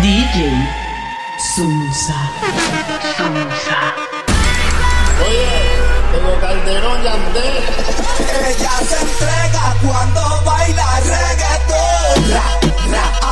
DJ Sunsa. Sunsa. Oye, tengo Calderón y Andrés. Ella se entrega cuando baila reggaetón. Ra, ra.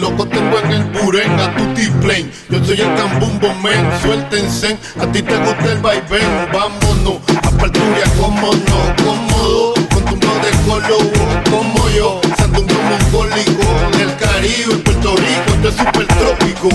Loco tengo en el Buren a tu T-Plane. Yo soy el Cambumbo Men, suéltense. A ti te gusta el vaivén, vámonos. A Parturia, como no, cómodo. Con tu de color, como yo. Sandungo mongólico del Caribe, en Puerto Rico, esto es super trópico.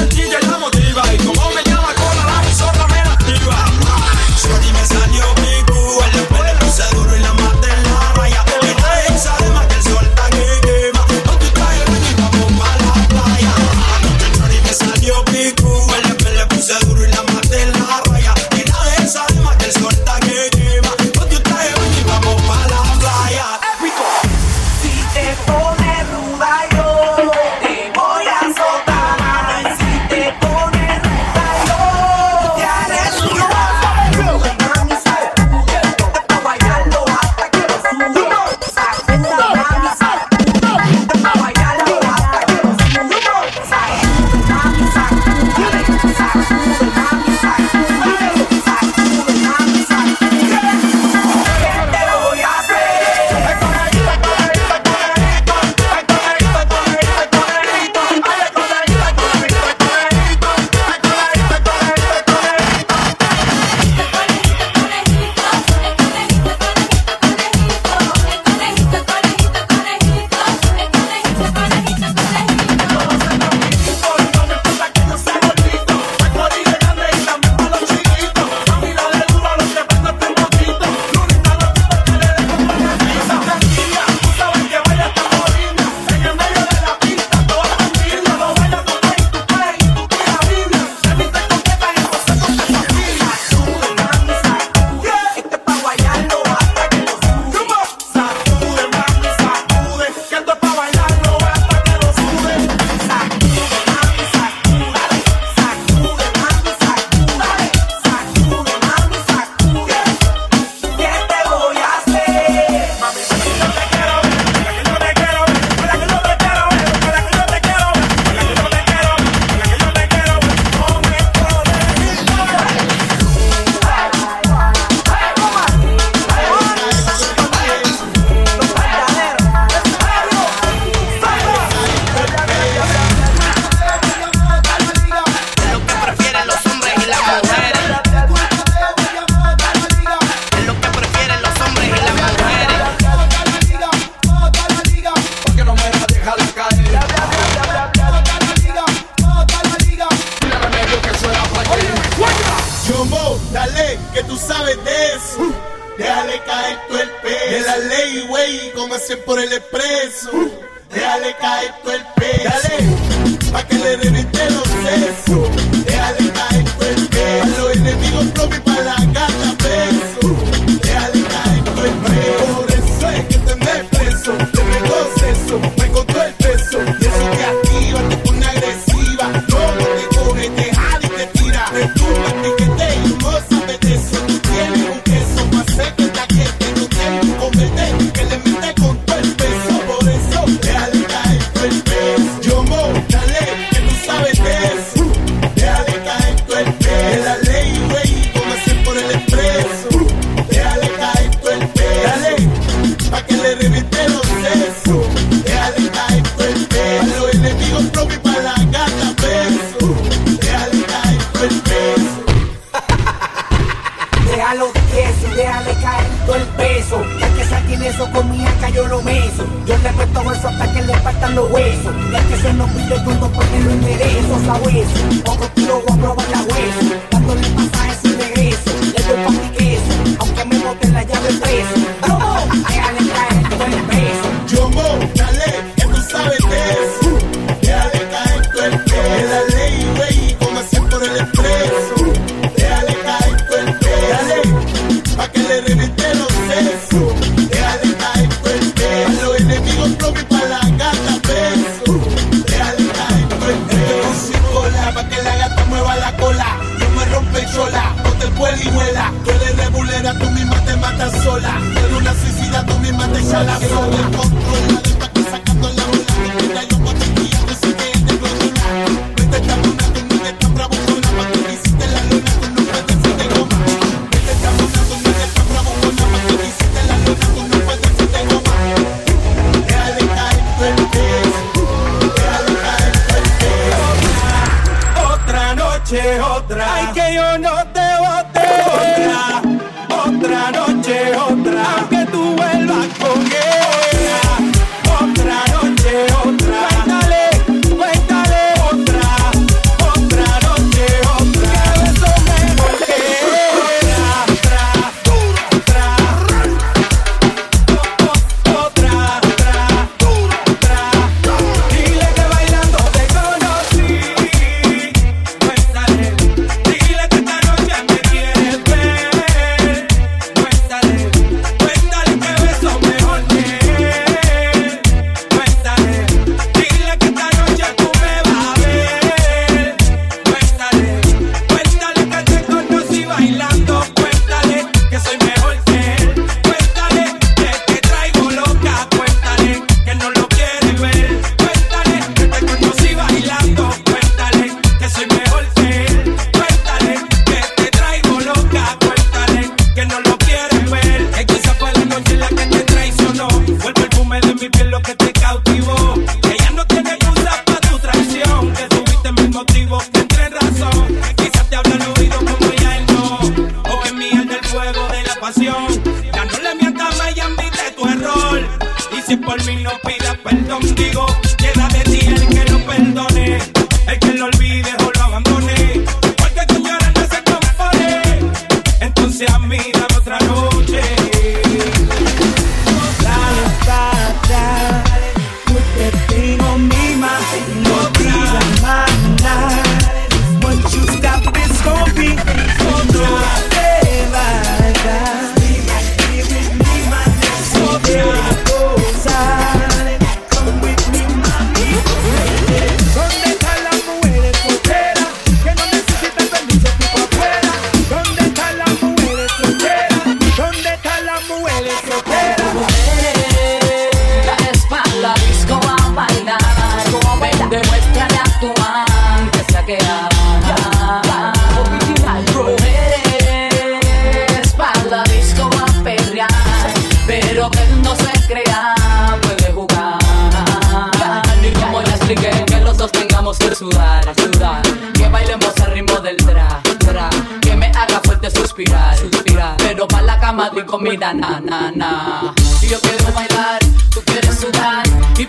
Отойдите baila na na na. Yo quiero bailar, tú quieres sudar y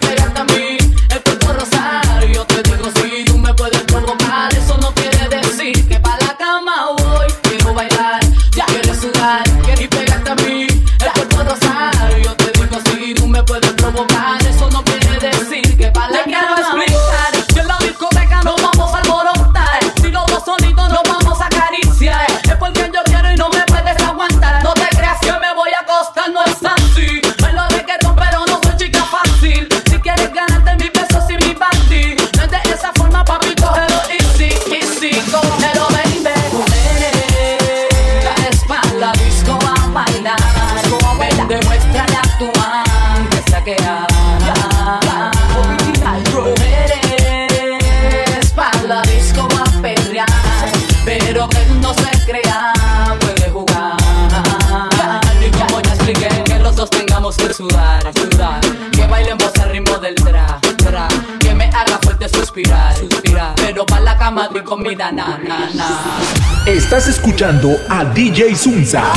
comida, na, na, na. Estás escuchando a DJ Zunza.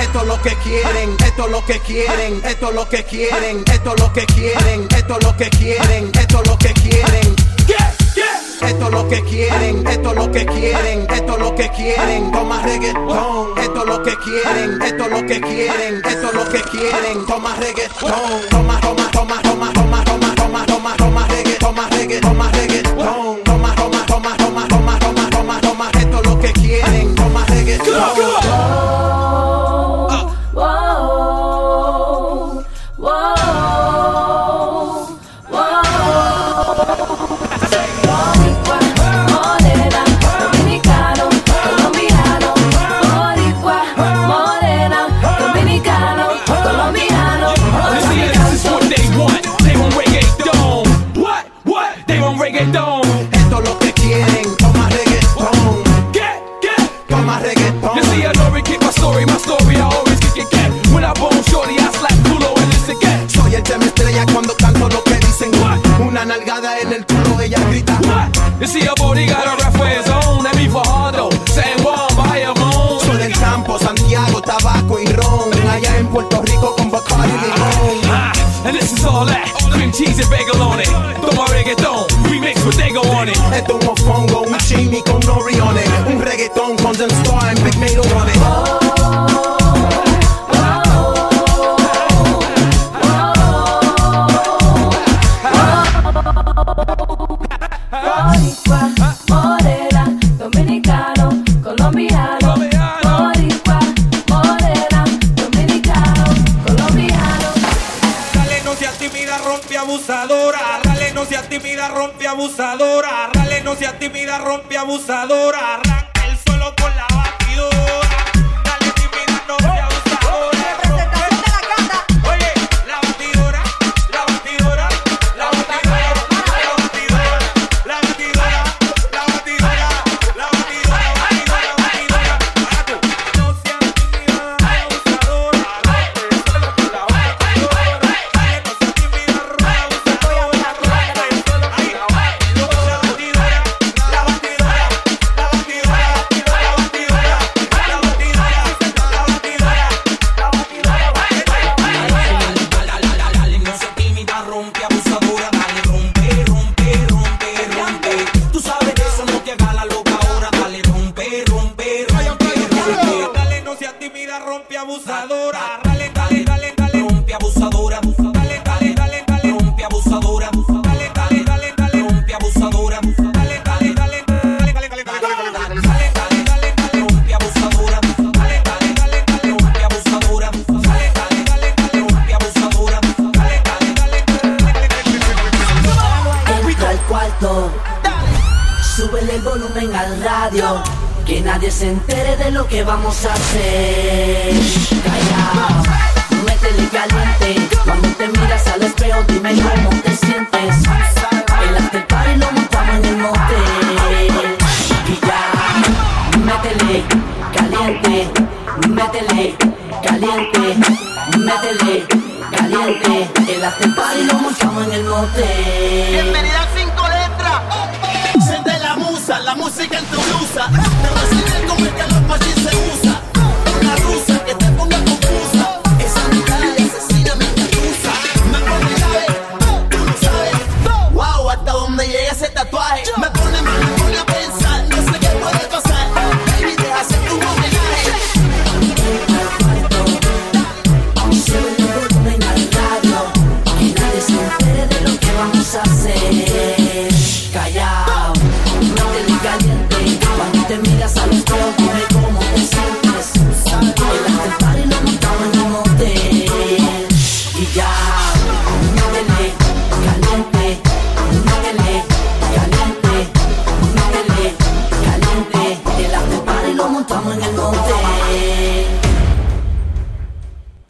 Esto es lo que quieren, esto es lo que quieren, esto es lo que quieren, esto es lo que quieren, esto es lo que quieren, esto es lo que quieren. Esto es lo que quieren, esto es lo que quieren, esto es lo que quieren, toma reggaetón. Esto es lo que quieren, esto es lo que quieren, esto es lo que quieren, toma reggaetón. Toma, toma, toma, toma, toma, toma, toma, toma, toma reggaetón, toma reggaetón, toma reggaetón. Go! Come on, come on. Nalgada en el culo, ella grita. What? You see, a body got a rap for his own. That me Fajardo, San Juan, Bayamon. Soy del campo, Santiago, tabaco y ron. Allá en Puerto Rico con Bacardi y limón. Ah, and this is all that. Cream cheese and bagel on it. Throw my reggaeton. Remix with they go on it. Esto es un mofongo, un chimi con nori on it. Un reggaetón con Zen Star and Big Mato on it. Abusadora. Dale, no seas tímida, rompe abusadora. Se entere de lo que vamos a hacer. Callao, métele caliente, cuando te miras al espejo dime cómo te sientes. El after party lo montamos en el motel. Y ya, métele caliente, métele caliente, métele caliente. El after party lo montamos en el motel.